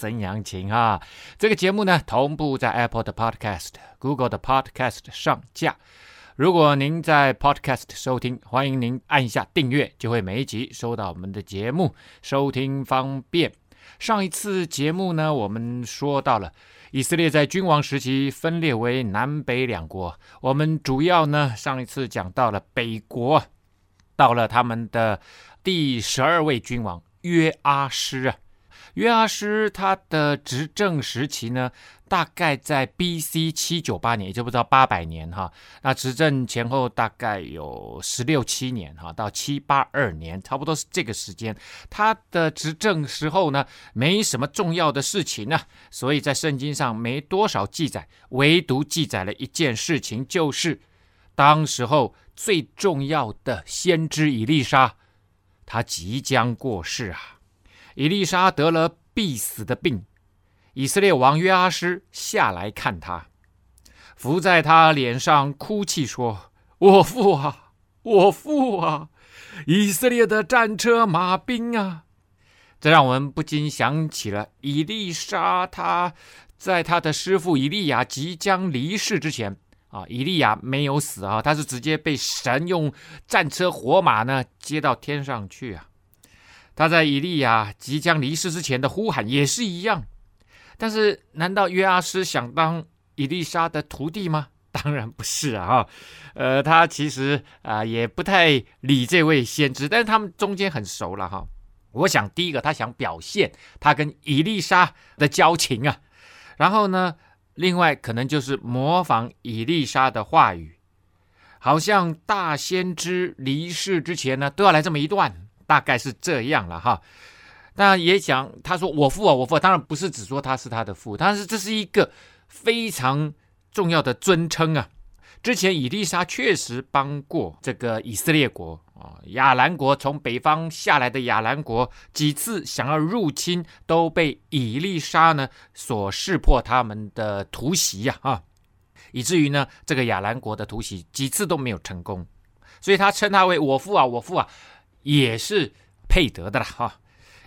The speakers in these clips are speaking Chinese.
曾阳晴啊，这个节目呢，同步在 Apple 的 Podcast、Google 的 Podcast 上架。如果您在 Podcast 收听，欢迎您按一下订阅，就会每一集收到我们的节目，收听方便。上一次节目呢，我们说到了以色列在君王时期分裂为南北两国。我们主要呢，上一次讲到了北国，到了他们的第十二位君王约阿施啊。约阿施他的执政时期呢，大概在 B.C. 七九八年，也就不知道八百年哈。那执政前后大概有十六七年哈，到七八二年，差不多是这个时间。他的执政时候呢，没什么重要的事情呢，所以在圣经上没多少记载，唯独记载了一件事情，就是当时候最重要的先知以利沙，他即将过世啊。以利沙得了必死的病，以色列王约阿施下来看他，伏在他脸上哭泣说：“我父啊，我父啊！以色列的战车马兵啊！”这让我们不禁想起了以利沙，他在他的师傅以利亚即将离世之前啊，以利亚没有死啊，他是直接被神用战车火马呢接到天上去啊。他在以利亚即将离世之前的呼喊也是一样，但是难道约阿施想当以利沙的徒弟吗？当然不是啊！呃，他其实啊、也不太理这位先知，但是他们中间很熟了哈。我想第一个他想表现他跟以利沙的交情啊，然后呢，另外可能就是模仿以利沙的话语，好像大先知离世之前呢都要来这么一段。大概是这样了哈，那也讲他说我父啊，我父啊，当然不是只说他是他的父，但是这是一个非常重要的尊称啊。之前以利沙确实帮过这个以色列国啊，亚兰国从北方下来的亚兰国几次想要入侵，都被以利沙呢所识破他们的突袭呀啊，以至于呢这个亚兰国的突袭几次都没有成功，所以他称他为我父啊，我父啊。也是配得的了哈。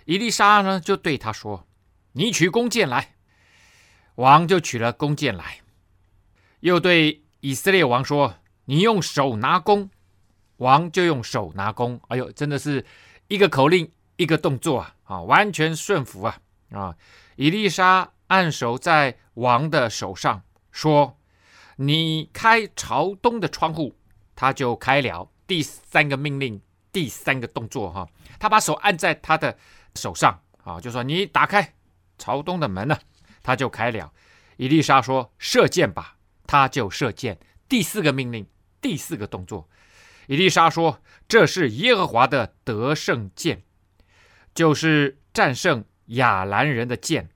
伊丽莎呢，就对他说：“你取弓箭来。”王就取了弓箭来，又对以色列王说：“你用手拿弓。”王就用手拿弓。哎呦，真的是一个口令一个动作啊！啊，完全顺服啊！啊，伊丽莎按手在王的手上，说：“你开朝东的窗户。”他就开了。第三个命令。第三个动作哈，他把手按在他的手上啊，就说：“你打开朝东的门呢，他就开了。”以丽莎说：“射箭吧。”他就射箭。第四个命令，第四个动作，伊丽莎说：“这是耶和华的得胜箭，就是战胜亚兰人的箭，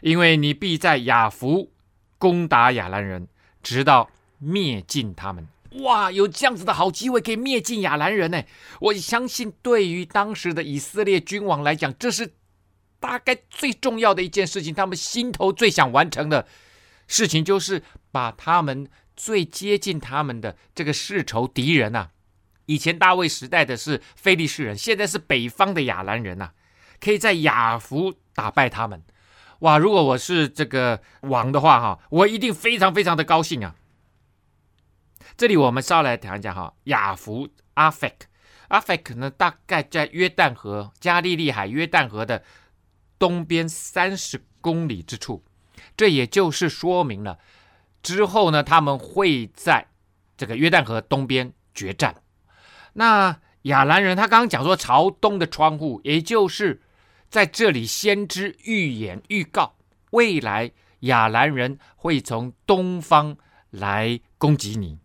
因为你必在亚弗攻打亚兰人，直到灭尽他们。”哇，有这样子的好机会可以灭尽亚兰人呢！我相信对于当时的以色列君王来讲，这是大概最重要的一件事情。他们心头最想完成的事情，就是把他们最接近他们的这个世仇敌人啊，以前大卫时代的是非利士人，现在是北方的亚兰人呐，可以在亚弗打败他们。哇，如果我是这个王的话，哈，我一定非常非常的高兴啊！这里我们稍来谈一下哈，亚弗阿弗克，阿弗克呢，大概在约旦河、加利利海、约旦河的东边三十公里之处。这也就是说明了之后呢，他们会在这个约旦河东边决战。那亚兰人他刚刚讲说朝东的窗户，也就是在这里先知预言预告未来亚兰人会从东方来攻击你。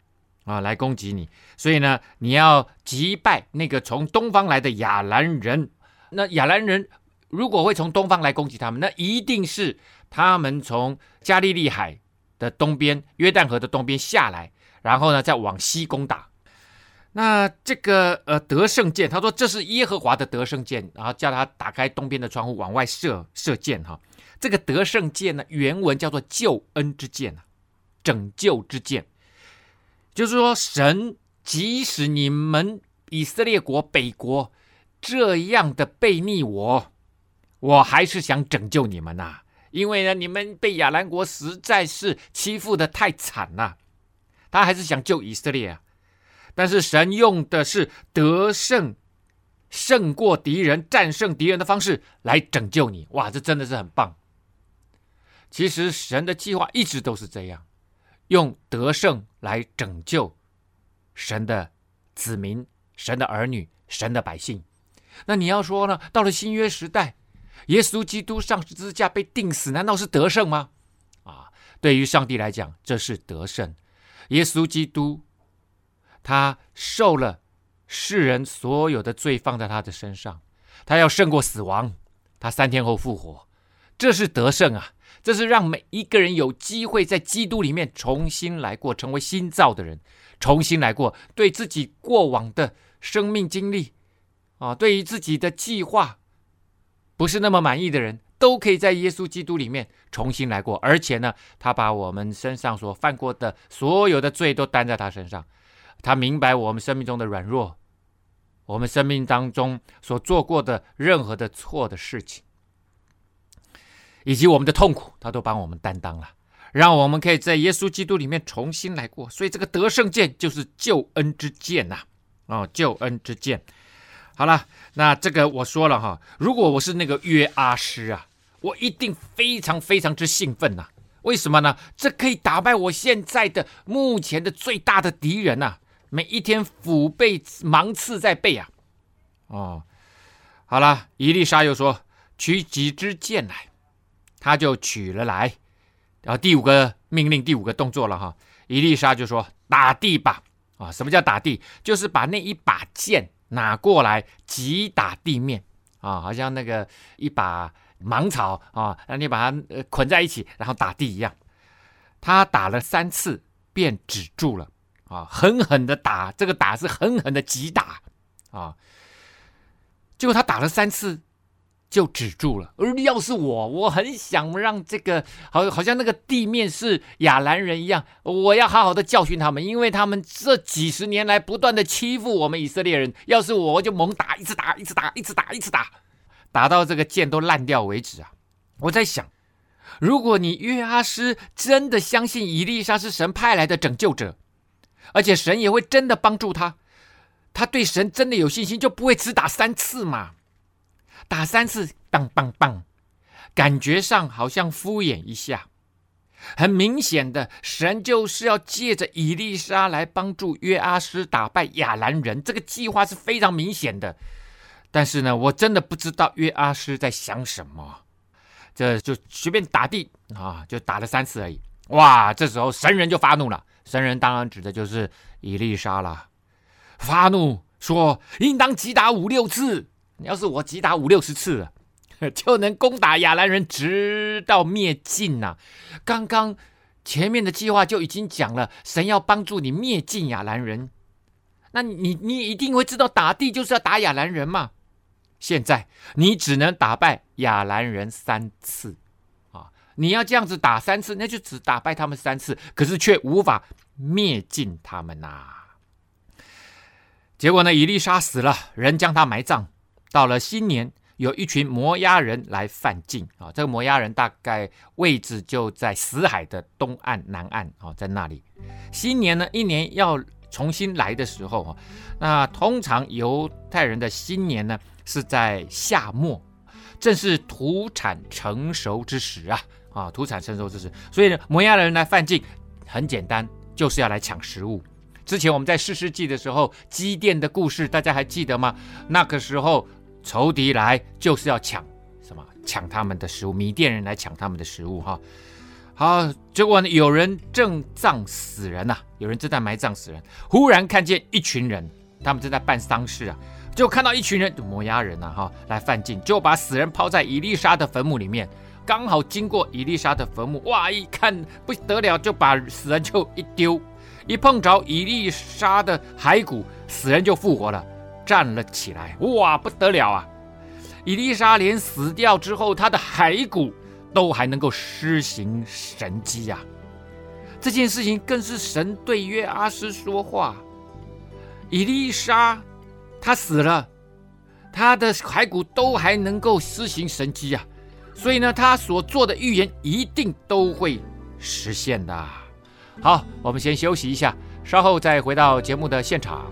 啊，来攻击你，所以呢，你要击败那个从东方来的亚兰人。那亚兰人如果会从东方来攻击他们，那一定是他们从加利利海的东边、约旦河的东边下来，然后呢，再往西攻打。那这个呃得胜箭，他说这是耶和华的得胜箭，然后叫他打开东边的窗户往外射射箭哈。这个得胜箭呢，原文叫做救恩之箭啊，拯救之箭，就是说神即使你们以色列国北国这样的悖逆我，我还是想拯救你们呐、因为呢你们被亚兰国实在是欺负的太惨了，他还是想救以色列啊。但是神用的是得胜、胜过敌人、战胜敌人的方式来拯救你。哇，这真的是很棒。其实神的计划一直都是这样，用得胜来拯救神的子民、神的儿女、神的百姓。那你要说呢？到了新约时代，耶稣基督上十字架被钉死，难道是得胜吗？啊，对于上帝来讲，这是得胜。耶稣基督。他受了世人所有的罪，放在他的身上，他要胜过死亡，他三天后复活，这是得胜啊！这是让每一个人有机会在基督里面重新来过，成为新造的人，重新来过，对自己过往的生命经历啊，对于自己的计划不是那么满意的人，都可以在耶稣基督里面重新来过，而且呢，他把我们身上所犯过的所有的罪都担在他身上。他明白我们生命中的软弱，我们生命当中所做过的任何的错的事情，以及我们的痛苦，他都帮我们担当了，让我们可以在耶稣基督里面重新来过。所以这个得胜剑就是救恩之剑呐，哦，救恩之剑。好了，那这个我说了哈，如果我是那个约阿施啊，我一定非常非常之兴奋呐。为什么呢？这可以打败我现在的目前的最大的敌人呐。每一天腹背芒刺在背啊！哦，好了，伊丽莎又说：“取几支箭来。”他就取了来。然后第五个命令，第五个动作了哈。伊丽莎就说：“打地吧！”啊，什么叫打地？就是把那一把剑拿过来击打地面啊，好像那个一把芒草啊，让你把它捆在一起，然后打地一样。他打了三次，便止住了。啊，狠狠的打，这个打是狠狠的击打，啊，结果他打了三次就止住了。而要是我，我很想让这个好，好像那个地面是亚兰人一样，我要好好的教训他们，因为他们这几十年来不断的欺负我们以色列人。要是我，我就猛打，一直打，一直打，一直打，一直打，打到这个剑都烂掉为止啊！我在想，如果你约阿施真的相信以利沙是神派来的拯救者。而且神也会真的帮助他，他对神真的有信心，就不会只打三次嘛。打三次，棒棒棒，感觉上好像敷衍一下。很明显的，神就是要借着以利沙来帮助约阿施打败亚兰人，这个计划是非常明显的。但是呢，我真的不知道约阿施在想什么，这就随便打地啊，就打了三次而已。哇，这时候神人就发怒了。神人当然指的就是以利沙了，发怒说：“应当击打五六次，要是我击打五六十次，就能攻打亚兰人，直到灭尽呐、”刚刚前面的计划就已经讲了，神要帮助你灭尽亚兰人，那你你一定会知道，打地就是要打亚兰人嘛。现在你只能打败亚兰人三次。啊你要这样子打三次，那就只打败他们三次，可是却无法灭尽他们呐、结果呢，以利沙死了，人将他埋葬。到了新年，有一群摩押人来犯境啊。这个摩押人大概位置就在死海的东岸、南岸啊，在那里。新年呢，一年要重新来的时候啊，那通常犹太人的新年呢是在夏末，正是土产成熟之时啊。啊，土产成熟之时，所以呢，摩押人来犯境，很简单，就是要来抢食物。之前我们在四世纪的时候，基甸的故事，大家还记得吗？那个时候仇敌来就是要抢什么？抢他们的食物，米甸人来抢他们的食物。哈，好，结果呢，有人正葬死人呐、啊，有人正在埋葬死人，忽然看见一群人，他们正在办丧事啊，就看到一群人，摩押人呐，哈，来犯境，就把死人抛在伊丽莎的坟墓里面。刚好经过伊丽莎的坟墓，哇，一看不得了，就把死人就一丢，一碰着伊丽莎的骸骨，死人就复活了，站了起来，哇，不得了啊！伊丽莎连死掉之后，他的骸骨都还能够施行神迹呀！这件事情更是神对约阿施说话。伊丽莎他死了，他的骸骨都还能够施行神迹啊！所以呢，他所做的预言一定都会实现的。好，我们先休息一下，稍后再回到节目的现场。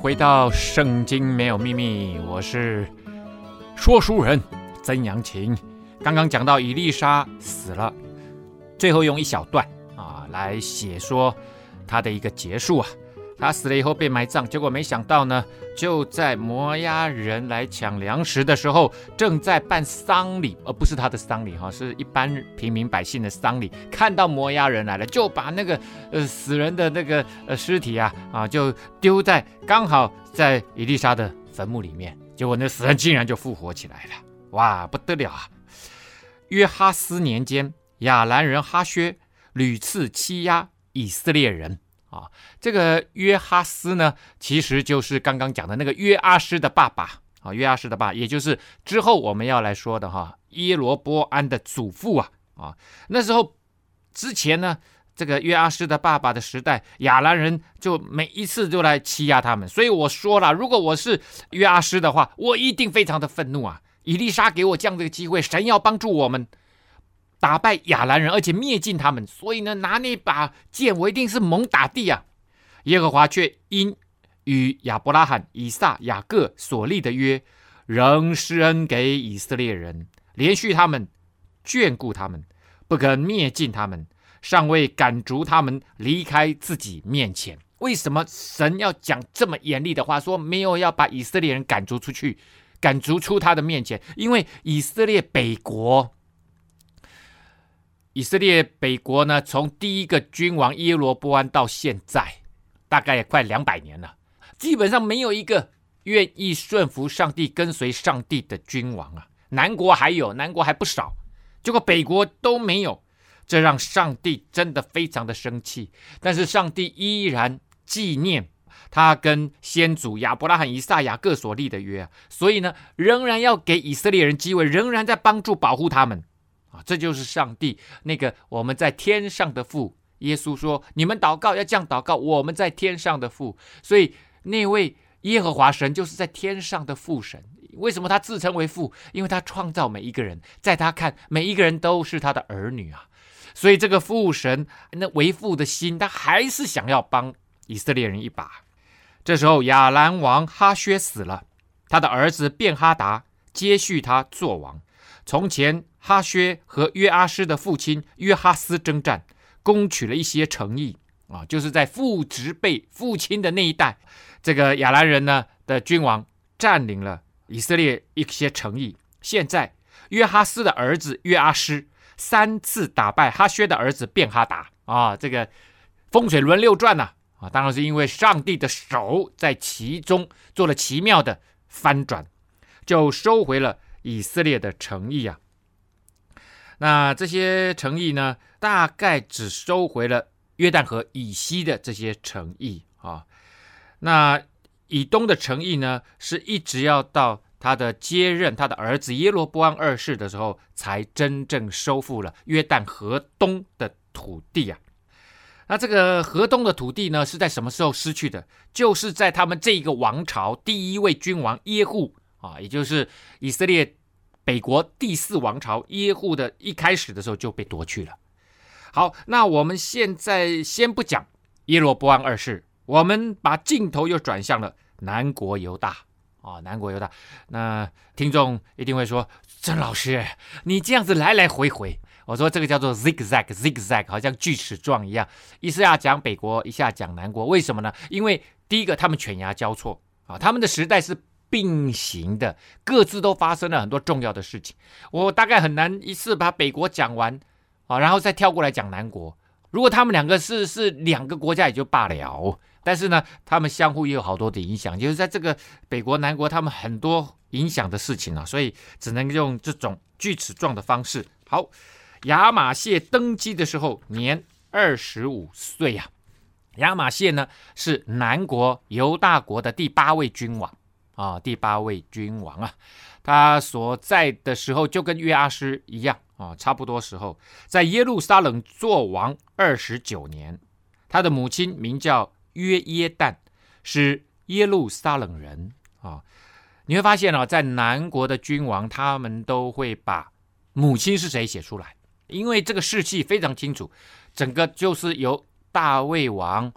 回到《圣经没有秘密》，我是说书人曾阳琴。刚刚讲到伊丽莎死了，最后用一小段啊来写说他的一个结束啊。他死了以后被埋葬，结果没想到呢，就在摩押人来抢粮食的时候，正在办丧礼，而不是他的丧礼哈，是一般平民百姓的丧礼。看到摩押人来了，就把那个呃死人的那个呃尸体啊啊就丢在刚好在伊丽莎的坟墓里面，结果那死人竟然就复活起来了，哇，不得了啊！约哈斯年间，亚兰人哈薛屡次欺压以色列人。啊，这个约哈斯呢，其实就是刚刚讲的那个约阿施的爸爸啊，约阿施的爸，也就是之后我们要来说的哈，耶罗波安的祖父啊啊，那时候之前呢，这个约阿施的爸爸的时代，亚兰人就每一次就来欺压他们，所以我说了，如果我是约阿施的话，我一定非常的愤怒啊！以利沙给我这样的一个机会，神要帮助我们。打败亚兰人，而且灭尽他们，所以呢，拿那把剑，我一定是猛打的啊！耶和华却因与亚伯拉罕、以撒、雅各所立的约，仍施恩给以色列人，连续他们，眷顾他们，不肯灭尽他们，尚未赶逐他们离开自己面前。为什么神要讲这么严厉的话？说没有要把以色列人赶逐出去，赶逐出他的面前，因为以色列北国。以色列北国呢，从第一个君王耶罗波安到现在，大概也快两百年了，基本上没有一个愿意顺服上帝、跟随上帝的君王啊。南国还有，南国还不少，结果北国都没有，这让上帝真的非常的生气。但是上帝依然纪念他跟先祖亚伯拉罕、以撒、雅各所立的约，所以呢，仍然要给以色列人机会，仍然在帮助保护他们。这就是上帝那个我们在天上的父。耶稣说：“你们祷告要这样祷告，我们在天上的父。”所以那位耶和华神就是在天上的父神。为什么他自称为父？因为他创造每一个人，在他看每一个人都是他的儿女啊。所以这个父神那为父的心，他还是想要帮以色列人一把。这时候亚兰王哈薛死了，他的儿子便哈达接续他做王。从前。哈薛和约阿施的父亲约哈斯征战，攻取了一些城邑啊，就是在父执辈父亲的那一代，这个亚兰人呢的君王占领了以色列一些城邑。现在约哈斯的儿子约阿施三次打败哈薛的儿子便哈达啊，这个风水轮流转呐啊，当然是因为上帝的手在其中做了奇妙的翻转，就收回了以色列的诚意啊。那这些诚意呢，大概只收回了约旦河以西的这些诚意啊。那以东的诚意呢，是一直要到他的接任他的儿子耶罗波安二世的时候，才真正收复了约旦河东的土地啊。那这个河东的土地呢，是在什么时候失去的？就是在他们这一个王朝第一位君王耶户啊，也就是以色列。北国第四王朝耶户的一开始的时候就被夺去了。好，那我们现在先不讲耶罗波安二世，我们把镜头又转向了南国犹大啊，南国犹大。那听众一定会说，曾老师，你这样子来来回回，我说这个叫做 zigzag zigzag，好像锯齿状一样，一下讲北国，一下讲南国，为什么呢？因为第一个他们犬牙交错啊，他们的时代是并行的，各自都发生了很多重要的事情。我大概很难一次把北国讲完啊，然后再跳过来讲南国。如果他们两个是是两个国家也就罢了，但是呢，他们相互也有好多的影响，就是在这个北国南国，他们很多影响的事情啊，所以只能用这种锯齿状的方式。好，亚玛谢登基的时候年二十五岁呀。亚玛谢呢是南国犹大国的第八位君王啊，第八位君王啊，他所在的时候就跟约阿施一样。啊，差不多时候，在耶路撒冷做王二十九年，他的母亲名叫约耶旦，是耶路撒冷人啊。你会发现啊，在南国的君王，他们都会把母亲是谁写出来，因为这个世系非常清楚，整个就是由大卫王、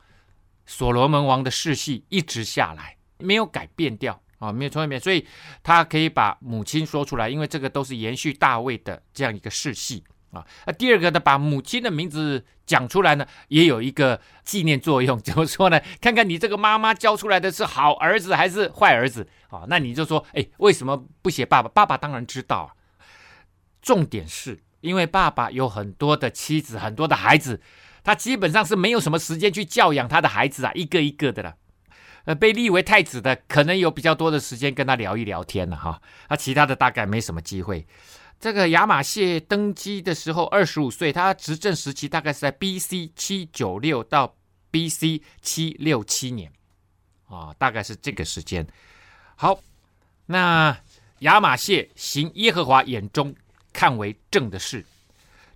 所罗门王的世系一直下来，没有改变掉。啊，没有从来没有，所以他可以把母亲说出来，因为这个都是延续大卫的这样一个世系啊。那第二个呢，把母亲的名字讲出来呢，也有一个纪念作用。怎么说呢？看看你这个妈妈教出来的是好儿子还是坏儿子啊？那你就说，哎，为什么不写爸爸？爸爸当然知道啊。重点是因为爸爸有很多的妻子，很多的孩子，他基本上是没有什么时间去教养他的孩子啊，一个一个的了。呃，被立为太子的可能有比较多的时间跟他聊一聊天了哈，那其他的大概没什么机会。这个亚玛谢登基的时候二十五岁，他执政时期大概是在 B.C. 七九六到 B.C. 七六七年啊，大概是这个时间。好，那亚玛谢行耶和华眼中看为正的事，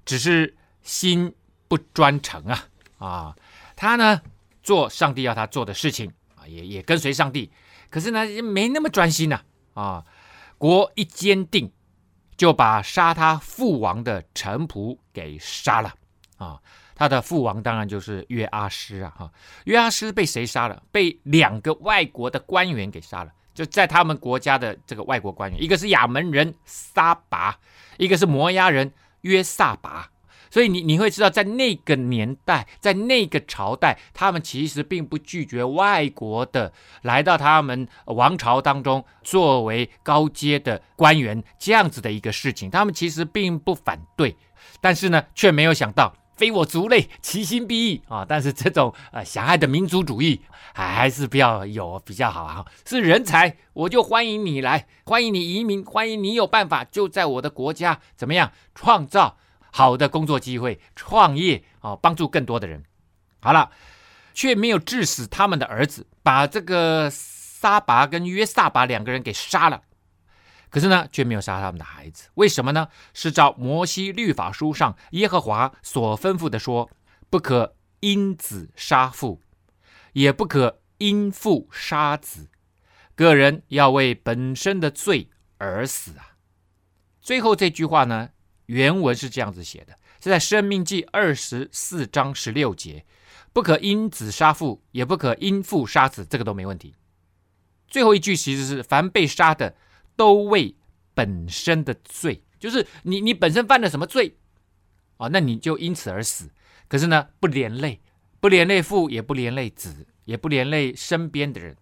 只是心不专诚啊啊，他呢做上帝要他做的事情。也也跟随上帝，可是呢，没那么专心呐啊，国一坚定，就把杀他父王的臣仆给杀了啊！他的父王当然就是约阿施啊！哈，约阿施被谁杀了？被两个外国的官员给杀了，就在他们国家的这个外国官员，一个是亚门人撒拔，一个是摩押人约萨拔。所以你你会知道，在那个年代，在那个朝代，他们其实并不拒绝外国的来到他们王朝当中作为高阶的官员这样子的一个事情，他们其实并不反对，但是呢，却没有想到非我族类，其心必异啊！但是这种呃狭隘的民族主义还是不要有比较好啊！是人才，我就欢迎你来，欢迎你移民，欢迎你有办法就在我的国家怎么样创造。好的工作机会，创业啊，帮助更多的人。好了，却没有治死他们的儿子，把这个撒拔跟约萨拔两个人给杀了。可是呢，却没有杀他们的孩子。为什么呢？是照摩西律法书上耶和华所吩咐的说：不可因子杀父，也不可因父杀子，个人要为本身的罪而死啊。最后这句话呢？原文是这样子写的，是在《生命记》二十四章十六节，不可因子杀父，也不可因父杀子，这个都没问题。最后一句其实是凡被杀的，都为本身的罪，就是你你本身犯了什么罪啊，那你就因此而死。可是呢，不连累，不连累父，也不连累子，也不连累身边的人。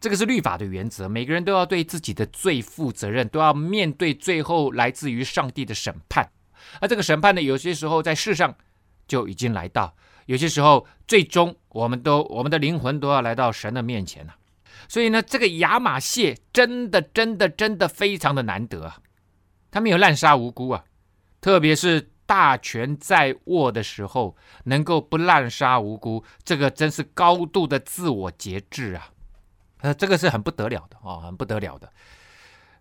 这个是律法的原则，每个人都要对自己的罪负责任，都要面对最后来自于上帝的审判。而这个审判呢，有些时候在世上就已经来到，有些时候最终我们都我们的灵魂都要来到神的面前了。所以呢，这个亚玛谢真的真的真的非常的难得啊，他没有滥杀无辜啊，特别是大权在握的时候，能够不滥杀无辜，这个真是高度的自我节制啊。呃，这个是很不得了的哦，很不得了的。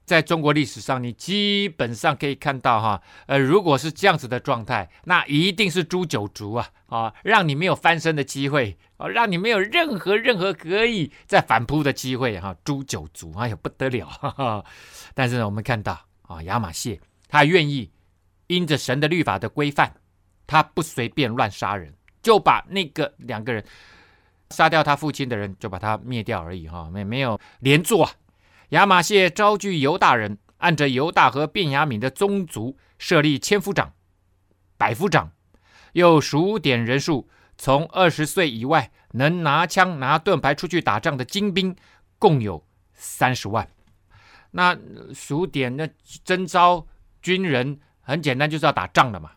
在中国历史上，你基本上可以看到哈，呃，如果是这样子的状态，那一定是诛九族啊，啊，让你没有翻身的机会，啊，让你没有任何任何可以再反扑的机会哈，诛九族，哎呀，不得了 哈哈。但是呢，我们看到啊，亚玛谢他愿意因着神的律法的规范，他不随便乱杀人，就把那个两个人。杀掉他父亲的人，就把他灭掉而已哈，没没有连坐啊。亚玛谢招聚犹大人，按着犹大和便雅悯的宗族设立千夫长、百夫长，又数点人数，从二十岁以外能拿枪拿盾牌出去打仗的精兵，共有三十万。那数点那征召军人，很简单，就是要打仗的嘛。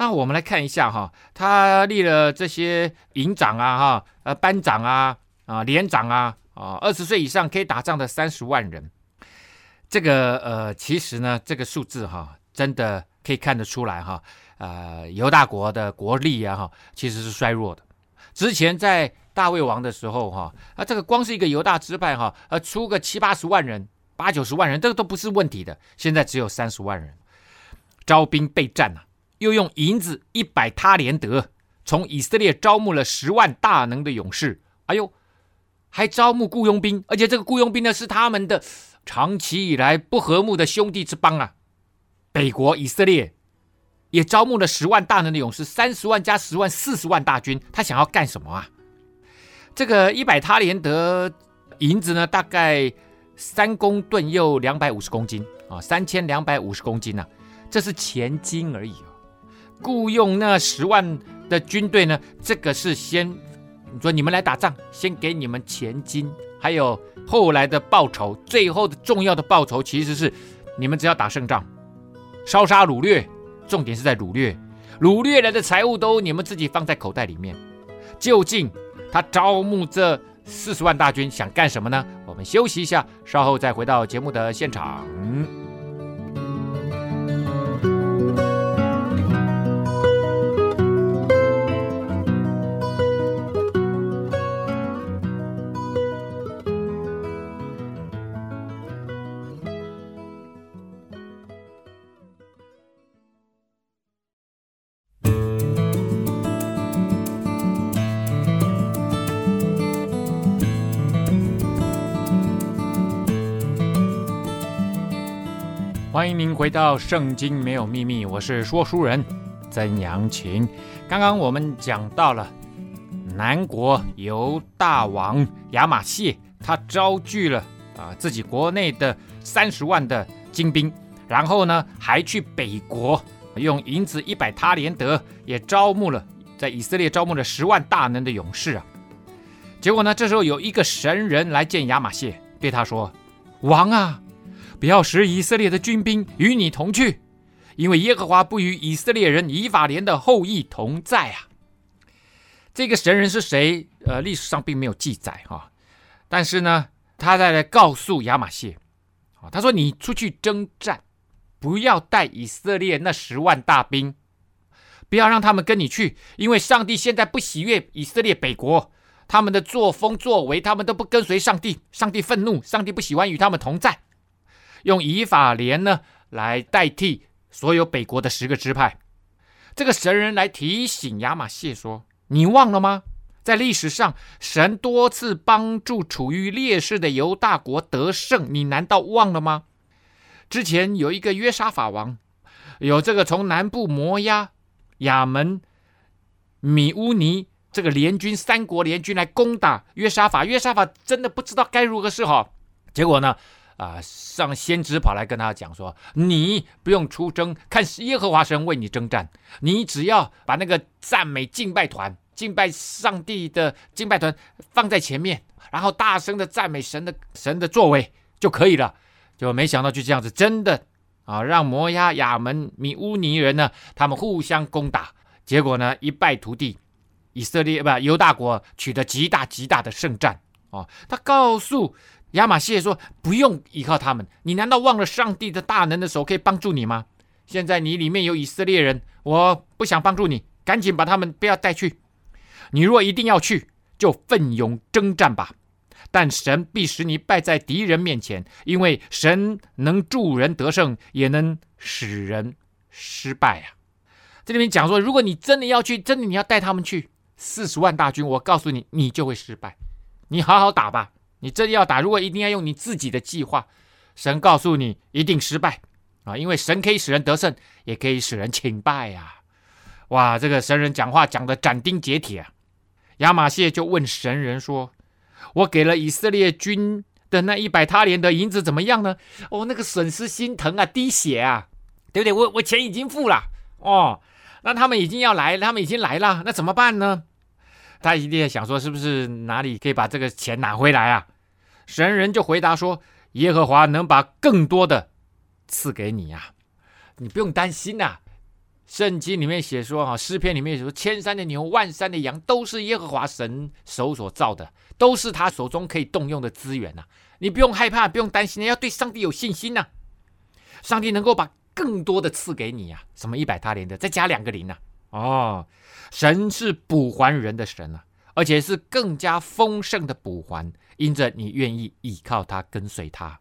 那我们来看一下哈，他立了这些营长啊，哈，呃，班长啊，啊，连长啊，啊，二十岁以上可以打仗的三十万人。这个呃，其实呢，这个数字哈，真的可以看得出来哈，呃，犹大国的国力啊，哈，其实是衰弱的。之前在大卫王的时候哈，啊，这个光是一个犹大支派哈，呃，出个七八十万人，八九十万人，这个都不是问题的。现在只有三十万人，招兵备战呐。又用银子一百他连得，从以色列招募了十万大能的勇士。哎呦，还招募雇佣兵，而且这个雇佣兵呢是他们的长期以来不和睦的兄弟之邦啊。北国以色列也招募了十万大能的勇士，三十万加十万，四十万大军。他想要干什么啊？这个一百他连得银子呢，大概三公吨又两百五十公斤啊，三千两百五十公斤呐，这是钱金而已。雇佣那十万的军队呢？这个是先你说你们来打仗，先给你们钱金，还有后来的报酬。最后的重要的报酬其实是你们只要打胜仗，烧杀掳掠，重点是在掳掠，掳掠来的财物都你们自己放在口袋里面。究竟他招募这四十万大军想干什么呢？我们休息一下，稍后再回到节目的现场。欢迎您回到《圣经没有秘密》，我是说书人曾阳晴。刚刚我们讲到了南国犹大王亚玛谢，他招聚了啊自己国内的三十万的精兵，然后呢还去北国用银子一百他连得，也招募了在以色列招募了十万大能的勇士啊。结果呢，这时候有一个神人来见亚玛谢，对他说：“王啊！”不要使以色列的军兵与你同去，因为耶和华不与以色列人以法莲的后裔同在啊。这个神人是谁？呃，历史上并没有记载哈、啊。但是呢，他在来告诉亚玛谢，他说你出去征战，不要带以色列那十万大兵，不要让他们跟你去，因为上帝现在不喜悦以色列北国，他们的作风作为，他们都不跟随上帝，上帝愤怒，上帝不喜欢与他们同在。用以法莲呢来代替所有北国的十个支派，这个神人来提醒亚玛谢说：“你忘了吗？在历史上，神多次帮助处于劣势的犹大国得胜，你难道忘了吗？之前有一个约沙法王，有这个从南部摩押、亚门、米乌尼这个联军三国联军来攻打约沙法，约沙法真的不知道该如何是好，结果呢？”啊，上先知跑来跟他讲说：“你不用出征，看耶和华神为你征战，你只要把那个赞美敬拜团、敬拜上帝的敬拜团放在前面，然后大声的赞美神的神的作为就可以了。”就没想到就这样子，真的啊，让摩押、亚门、米乌尼人呢，他们互相攻打，结果呢一败涂地，以色列不犹大国取得极大极大的胜战哦，他告诉。亚玛谢说：“不用依靠他们，你难道忘了上帝的大能的手可以帮助你吗？现在你里面有以色列人，我不想帮助你，赶紧把他们不要带去。你若一定要去，就奋勇征战吧。但神必使你败在敌人面前，因为神能助人得胜，也能使人失败啊。”这里面讲说，如果你真的要去，真的你要带他们去，四十万大军，我告诉你，你就会失败。你好好打吧。你真要打，如果一定要用你自己的计划，神告诉你一定失败啊！因为神可以使人得胜，也可以使人请败呀！哇，这个神人讲话讲的斩钉截铁啊！亚玛谢就问神人说：“我给了以色列军的那一百他连的银子怎么样呢？哦，那个损失心疼啊，滴血啊，对不对？我我钱已经付了哦，那他们已经要来，他们已经来了，那怎么办呢？他一定想说，是不是哪里可以把这个钱拿回来啊？神人就回答说：“耶和华能把更多的赐给你呀，你不用担心呐。圣经里面写说，哈，诗篇里面写说，千山的牛，万山的羊，都是耶和华神手所造的，都是他手中可以动用的资源呐。你不用害怕，不用担心，要对上帝有信心呐。上帝能够把更多的赐给你呀，什么一百他连的，再加两个零呐。哦。”神是补还人的神啊，而且是更加丰盛的补还，因着你愿意依靠他，跟随他。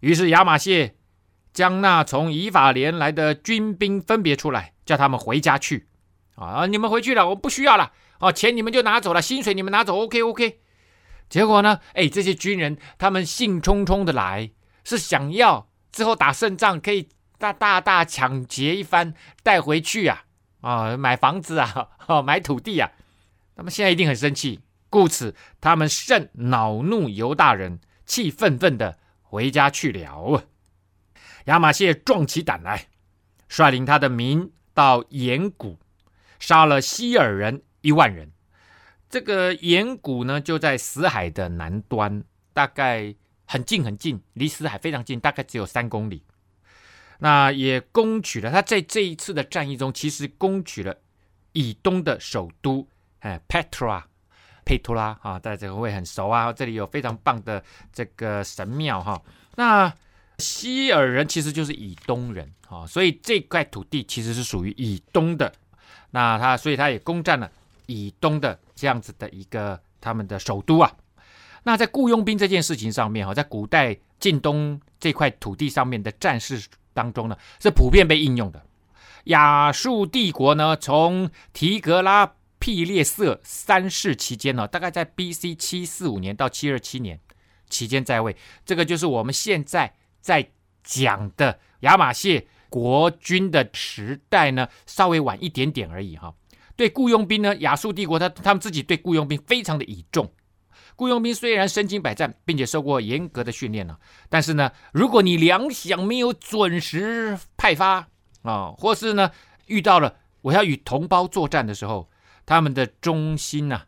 于是亚玛谢将那从以法莲来的军兵分别出来，叫他们回家去。啊，你们回去了，我不需要了。哦，钱你们就拿走了，薪水你们拿走，OK OK。结果呢，哎，这些军人他们兴冲冲的来，是想要之后打胜仗可以大大大抢劫一番带回去啊。啊、买房子啊，哦，买土地啊，他们现在一定很生气，故此他们甚恼怒犹大人，气愤愤的回家去了。亚玛谢壮起胆来，率领他的民到盐谷，杀了希尔人一万人。这个盐谷呢，就在死海的南端，大概很近很近，离死海非常近，大概只有三公里。那也攻取了，他在这一次的战役中，其实攻取了以东的首都，哎，Petra，佩托拉啊，大家会很熟啊。这里有非常棒的这个神庙哈。那希尔人其实就是以东人啊，所以这块土地其实是属于以东的。那他，所以他也攻占了以东的这样子的一个他们的首都啊。那在雇佣兵这件事情上面哈，在古代近东这块土地上面的战士。当中呢，是普遍被应用的。亚述帝国呢，从提格拉庇列色三世期间呢，大概在 B.C. 七四五年到七二七年期间在位。这个就是我们现在在讲的亚玛谢国君的时代呢，稍微晚一点点而已哈。对雇佣兵呢，亚述帝国他他们自己对雇佣兵非常的倚重。雇佣兵虽然身经百战，并且受过严格的训练呢，但是呢，如果你粮饷没有准时派发啊，或是呢遇到了我要与同胞作战的时候，他们的忠心呐、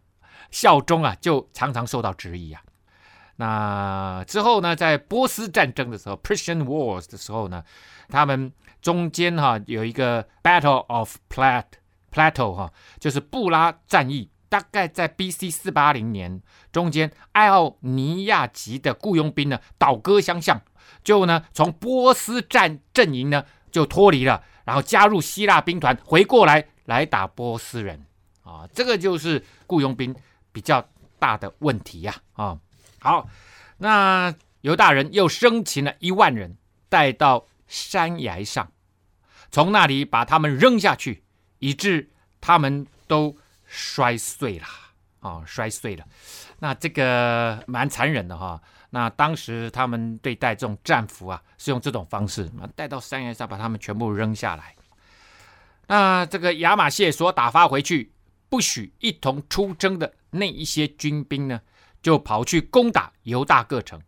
效忠啊，就常常受到质疑啊。那之后呢，在波斯战争的时候 （Persian Wars） 的时候呢，他们中间哈、有一个 Battle of Plat Plateau 哈，就是布拉战役。大概在 B.C. 四八零年中间，爱奥尼亚籍的雇佣兵呢倒戈相向，就呢从波斯战阵营呢就脱离了，然后加入希腊兵团回过来来打波斯人啊，这个就是雇佣兵比较大的问题呀啊。好，那犹大人又生擒了一万人，带到山崖上，从那里把他们扔下去，以致他们都。摔碎了啊、摔碎了。那这个蛮残忍的哈、那当时他们对待这种战俘啊，是用这种方式，带到山崖上，把他们全部扔下来。那这个亚玛谢所打发回去，不许一同出征的那一些军兵呢，就跑去攻打犹大各城，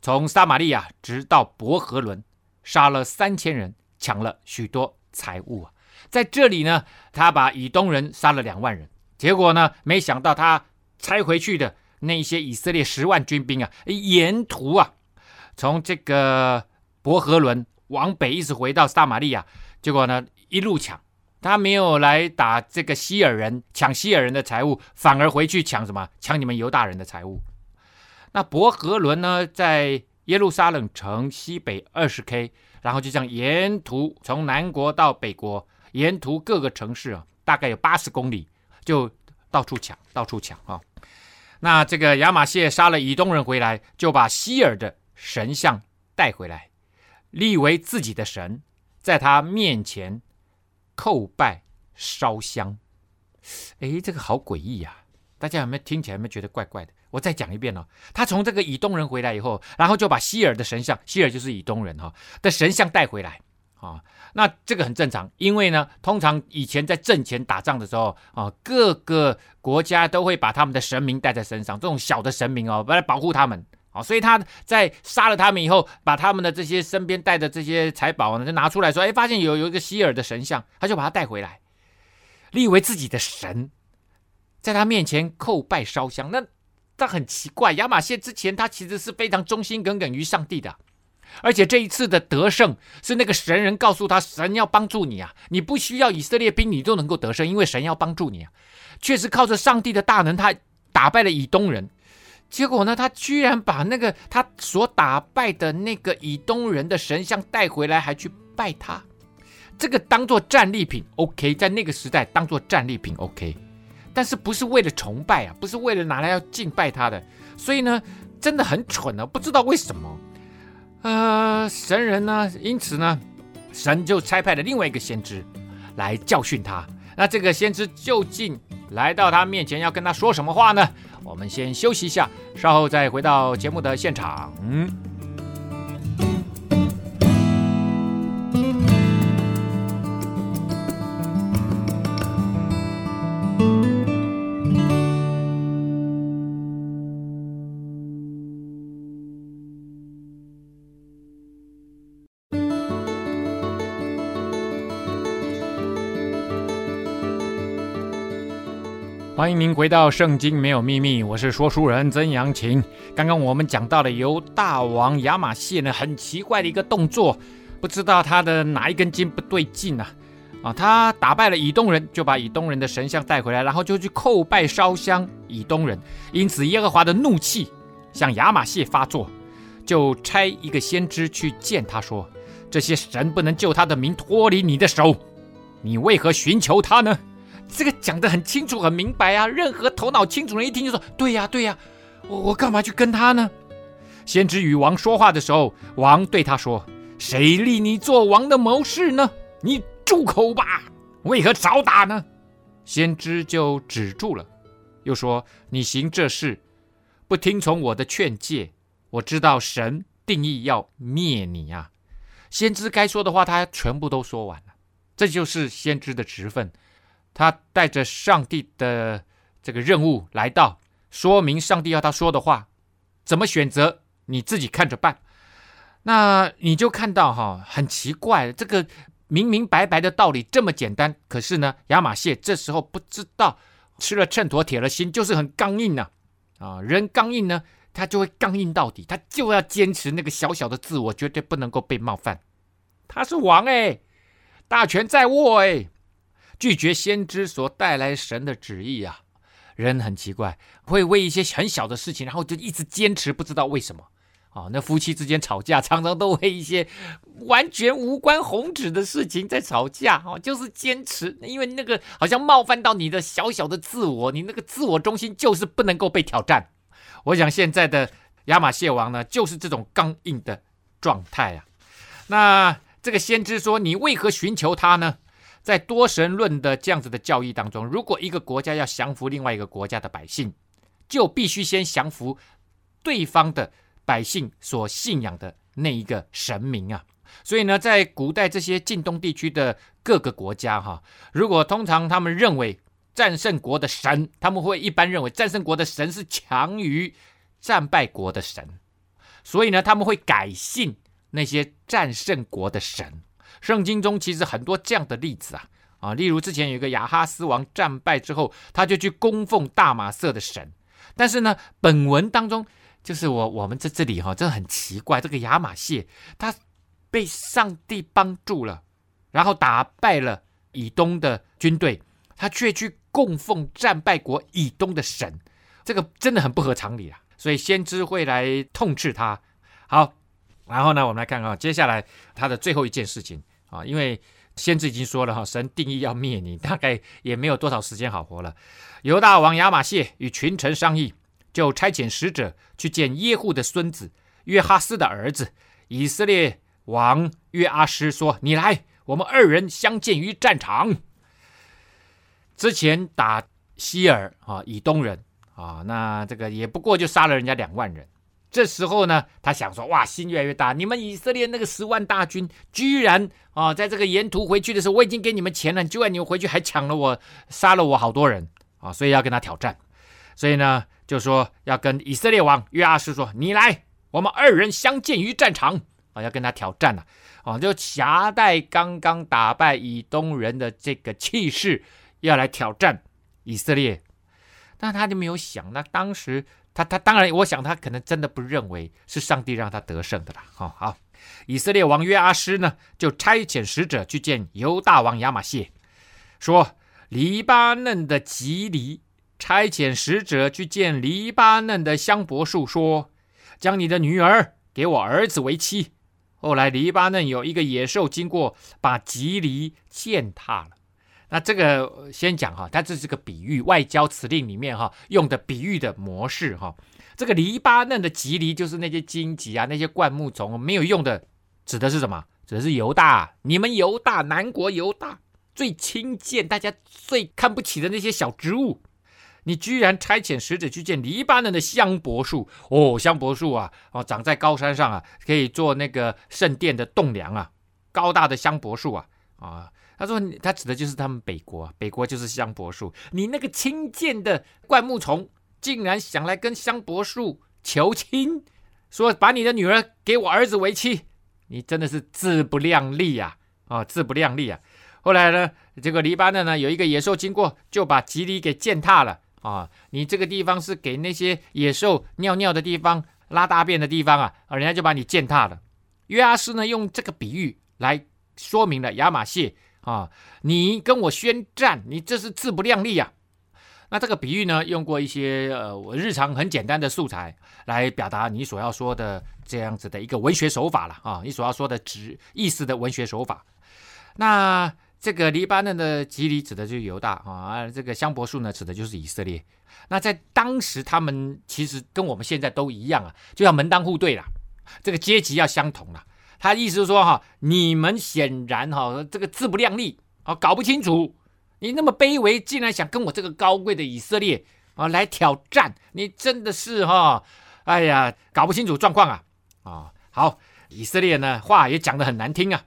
从撒玛利亚直到伯和伦，杀了三千人，抢了许多财物啊。在这里呢，他把以东人杀了两万人。结果呢？没想到他拆回去的那些以色列十万军兵啊，沿途啊，从这个伯和伦往北一直回到撒玛利亚，结果呢，一路抢，他没有来打这个希尔人，抢希尔人的财物，反而回去抢什么？抢你们犹大人的财物。那伯和伦呢，在耶路撒冷城西北二十 K，然后就这样沿途从南国到北国，沿途各个城市啊，大概有八十公里。就到处抢，到处抢啊！那这个亚玛谢杀了以东人回来，就把希尔的神像带回来，立为自己的神，在他面前叩拜烧香。哎，这个好诡异呀！大家有没有听起来有没有觉得怪怪的？我再讲一遍哦。他从这个以东人回来以后，然后就把希尔的神像，希尔就是以东人哈的神像带回来。啊，那这个很正常，因为呢，通常以前在阵前打仗的时候啊，各个国家都会把他们的神明带在身上，这种小的神明哦，来保护他们所以他在杀了他们以后，把他们的这些身边带的这些财宝呢，就拿出来说，哎，发现有有一个希尔的神像，他就把他带回来，立为自己的神，在他面前叩拜烧香。那但很奇怪，亚玛谢之前他其实是非常忠心耿耿于上帝的，而且这一次的得胜是那个神人告诉他，神要帮助你啊，你不需要以色列兵，你都能够得胜，因为神要帮助你啊。确实靠着上帝的大能，他打败了以东人。结果呢，他居然把那个他所打败的那个以东人的神像带回来，还去拜他。这个当做战利品，OK，在那个时代当做战利品，OK。但是不是为了崇拜啊，不是为了拿来要敬拜他的。所以呢，真的很蠢啊，不知道为什么。呃，神人呢，因此呢，神就差派了另外一个先知来教训他。那这个先知究竟来到他面前要跟他说什么话呢？我们先休息一下，稍后再回到节目的现场。欢迎您回到《圣经没有秘密》，我是说书人曾阳晴。刚刚我们讲到了由大王亚玛谢呢，很奇怪的一个动作，不知道他的哪一根筋不对劲啊？啊，他打败了以东人，就把以东人的神像带回来，然后就去叩拜烧香以东人。因此耶和华的怒气向亚玛谢发作，就差一个先知去见他说：“这些神不能救他的民脱离你的手，你为何寻求他呢？”这个讲得很清楚、很明白啊！任何头脑清楚人一听就说：“对呀，对呀，我我干嘛去跟他呢？”先知与王说话的时候，王对他说：“谁立你做王的谋士呢？你住口吧！为何找打呢？”先知就止住了，又说：“你行这事，不听从我的劝诫，我知道神定意要灭你呀。”先知该说的话，他全部都说完了。这就是先知的职分。他带着上帝的这个任务来到，说明上帝要他说的话，怎么选择你自己看着办。那你就看到哈，很奇怪，这个明明白白的道理这么简单，可是呢，亚马逊这时候不知道，吃了秤砣铁了心，就是很刚硬呐。啊，人刚硬呢，他就会刚硬到底，他就要坚持那个小小的自我，绝对不能够被冒犯。他是王哎，大权在握哎。拒绝先知所带来神的旨意啊，人很奇怪，会为一些很小的事情，然后就一直坚持，不知道为什么啊。那夫妻之间吵架，常常都为一些完全无关宏旨的事情在吵架啊，就是坚持，因为那个好像冒犯到你的小小的自我，你那个自我中心就是不能够被挑战。我想现在的亚马逊王呢，就是这种刚硬的状态啊。那这个先知说：“你为何寻求他呢？”在多神论的这样子的教义当中，如果一个国家要降服另外一个国家的百姓，就必须先降服对方的百姓所信仰的那一个神明啊。所以呢，在古代这些近东地区的各个国家哈，如果通常他们认为战胜国的神，他们会一般认为战胜国的神是强于战败国的神，所以呢，他们会改信那些战胜国的神。圣经中其实很多这样的例子啊啊，例如之前有一个亚哈斯王战败之后，他就去供奉大马色的神。但是呢，本文当中就是我我们在这里哈，真的很奇怪，这个亚玛谢他被上帝帮助了，然后打败了以东的军队，他却去供奉战败国以东的神，这个真的很不合常理啊！所以先知会来痛斥他。好，然后呢，我们来看看接下来他的最后一件事情。啊，因为先知已经说了哈，神定义要灭你，大概也没有多少时间好活了。犹大王亚玛谢与群臣商议，就差遣使者去见耶户的孙子约哈斯的儿子以色列王约阿施，说：“你来，我们二人相见于战场。”之前打希尔啊，以东人啊，那这个也不过就杀了人家两万人。这时候呢，他想说：“哇，心越来越大。你们以色列那个十万大军，居然啊，在这个沿途回去的时候，我已经给你们钱了，就让你们回去还抢了我，杀了我好多人啊！所以要跟他挑战。所以呢，就说要跟以色列王约阿施说：‘你来，我们二人相见于战场啊，要跟他挑战了啊，就夹带刚刚打败以东人的这个气势，要来挑战以色列。但他就没有想，那当时他他当然，我想他可能真的不认为是上帝让他得胜的啦。好，好，以色列王约阿施呢，就差遣使者去见犹大王亚玛谢，说黎巴嫩的吉黎差遣使者去见黎巴嫩的香柏树，说将你的女儿给我儿子为妻。后来黎巴嫩有一个野兽经过，把吉黎践踏了。那这个先讲哈，它这是个比喻，外交辞令里面哈用的比喻的模式哈。这个黎巴嫩的吉黎就是那些荆棘啊，那些灌木丛没有用的，指的是什么？指的是犹大，你们犹大南国犹大最轻贱，大家最看不起的那些小植物，你居然差遣使者去见黎巴嫩的香柏树哦，香柏树啊，哦长在高山上啊，可以做那个圣殿的栋梁啊，高大的香柏树啊啊。他说：“他指的就是他们北国，北国就是香柏树。你那个轻贱的灌木丛，竟然想来跟香柏树求亲，说把你的女儿给我儿子为妻，你真的是自不量力呀！啊，自不量力啊！后来呢，这个黎巴嫩呢有一个野兽经过，就把吉里给践踏了啊！你这个地方是给那些野兽尿尿的地方、拉大便的地方啊，人家就把你践踏了。约阿斯呢用这个比喻来说明了亚玛谢。”啊！你跟我宣战，你这是自不量力啊！那这个比喻呢，用过一些呃，我日常很简单的素材来表达你所要说的这样子的一个文学手法了啊！你所要说的指意思的文学手法。那这个黎巴嫩的吉里指的就是犹大啊，这个香柏树呢指的就是以色列。那在当时，他们其实跟我们现在都一样啊，就要门当户对了，这个阶级要相同了。他意思是说哈，你们显然哈这个自不量力啊，搞不清楚，你那么卑微，竟然想跟我这个高贵的以色列啊来挑战，你真的是哈，哎呀，搞不清楚状况啊啊！好，以色列呢话也讲得很难听啊，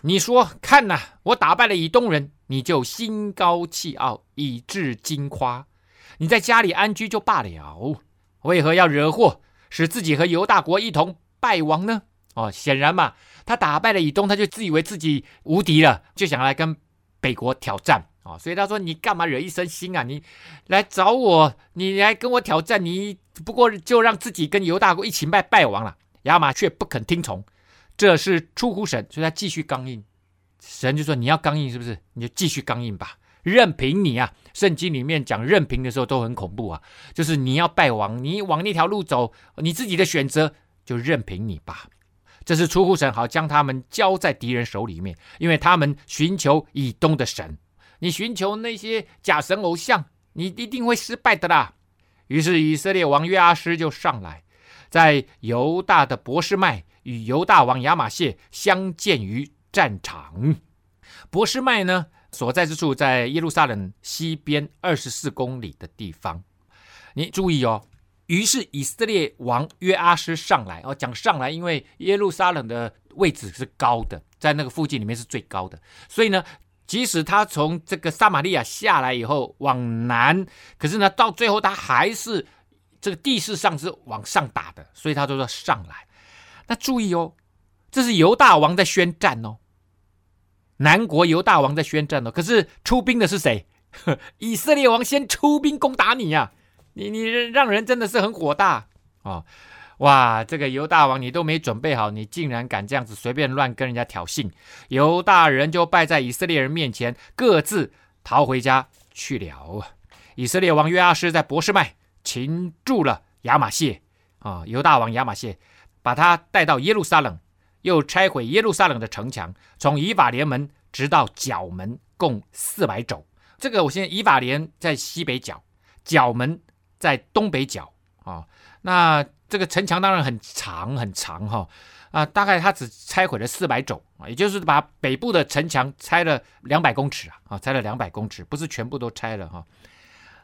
你说看呐，我打败了以东人，你就心高气傲，以致矜夸，你在家里安居就罢了，为何要惹祸，使自己和犹大国一同败亡呢？哦，显然嘛，他打败了以东，他就自以为自己无敌了，就想来跟北国挑战啊、哦。所以他说：“你干嘛惹一身腥啊？你来找我，你来跟我挑战，你不过就让自己跟犹大国一起败败亡了。”亚玛却不肯听从，这是出乎神，所以他继续刚硬。神就说：“你要刚硬是不是？你就继续刚硬吧，任凭你啊。”圣经里面讲任凭的时候都很恐怖啊，就是你要败亡，你往那条路走，你自己的选择就任凭你吧。这是出乎神，好将他们交在敌人手里面，因为他们寻求以东的神。你寻求那些假神偶像，你一定会失败的啦。于是以色列王约阿施就上来，在犹大的博士麦与犹大王亚玛谢相见于战场。博士麦呢，所在之处在耶路撒冷西边二十四公里的地方。你注意哦。于是以色列王约阿施上来哦，讲上来，因为耶路撒冷的位置是高的，在那个附近里面是最高的，所以呢，即使他从这个撒玛利亚下来以后往南，可是呢，到最后他还是这个地势上是往上打的，所以他就说上来。那注意哦，这是犹大王在宣战哦，南国犹大王在宣战哦，可是出兵的是谁？以色列王先出兵攻打你呀、啊！你你让人真的是很火大哦！哇，这个犹大王你都没准备好，你竟然敢这样子随便乱跟人家挑衅，犹大人就败在以色列人面前，各自逃回家去了。以色列王约阿施在伯示麦擒住了亚玛谢啊，犹大王亚玛谢，把他带到耶路撒冷，又拆毁耶路撒冷的城墙，从以法莲门直到角门，共四百肘。这个我现在以法莲在西北角，角门。在东北角啊，那这个城墙当然很长很长哈啊，大概他只拆毁了四百肘啊，也就是把北部的城墙拆了两百公尺啊，啊，拆了两百公尺，不是全部都拆了哈。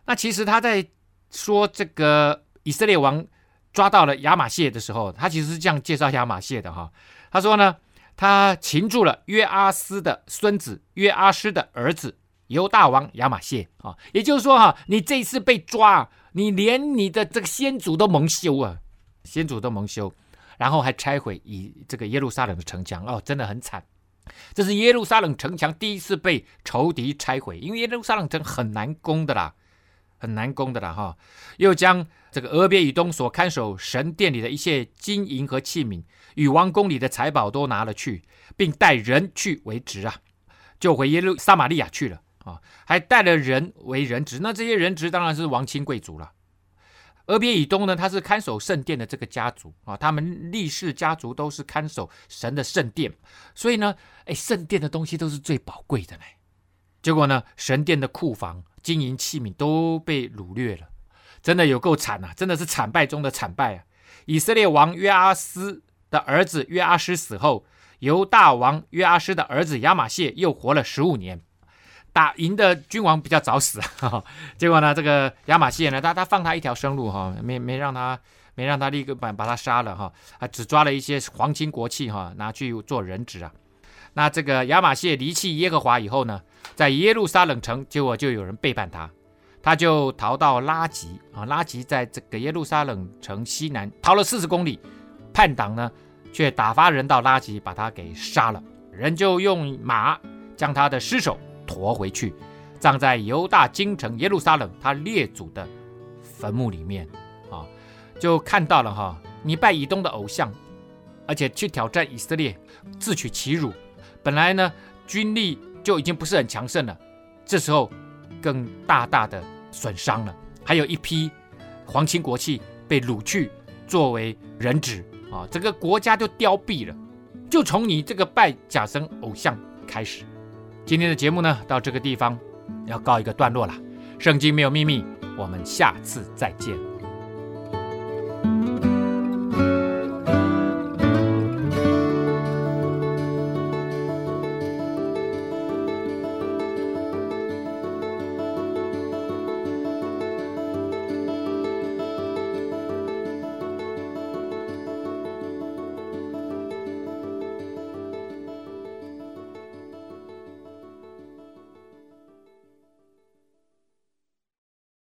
那其实他在说这个以色列王抓到了亚玛谢的时候，他其实是这样介绍亚玛谢的哈。他说呢，他擒住了约阿斯的孙子约阿斯的儿子犹大王亚玛谢啊，也就是说哈，你这一次被抓。你连你的这个先祖都蒙羞啊！先祖都蒙羞，然后还拆毁以这个耶路撒冷的城墙，哦，真的很惨。这是耶路撒冷城墙第一次被仇敌拆毁，因为耶路撒冷城很难攻的啦，很难攻的啦哈。又将这个俄别以东所看守神殿里的一切金银和器皿，与王宫里的财宝都拿了去，并带人去为职啊，就回耶路撒玛利亚去了啊，还带了人为人职。那这些人职当然是王亲贵族了。俄别以东呢，他是看守圣殿的这个家族啊，他们历世家族都是看守神的圣殿，所以呢，哎，圣殿的东西都是最宝贵的呢。结果呢，神殿的库房、金银器皿都被掳掠了，真的有够惨啊！真的是惨败中的惨败啊！以色列王约阿斯的儿子约阿施死后，犹大王约阿施的儿子亚玛谢又活了十五年。打赢的君王比较早死，哈哈，结果呢，这个亚玛谢呢，他他放他一条生路哈，没没让他没让他立刻把把他杀了哈，啊，只抓了一些皇亲国戚哈，拿去做人质啊。那这个亚玛谢离弃耶和华以后呢，在耶路撒冷城，结果就有人背叛他，他就逃到拉吉啊，拉吉在这个耶路撒冷城西南逃了四十公里，叛党呢却打发人到拉吉把他给杀了，人就用马将他的尸首。驮回去，葬在犹大京城耶路撒冷他列祖的坟墓里面啊，就看到了哈，你拜以东的偶像，而且去挑战以色列，自取其辱。本来呢，军力就已经不是很强盛了，这时候更大大的损伤了。还有一批皇亲国戚被掳去作为人质啊，这个国家就凋敝了。就从你这个拜假神偶像开始。今天的节目呢，到这个地方要告一个段落了。圣经没有秘密，我们下次再见。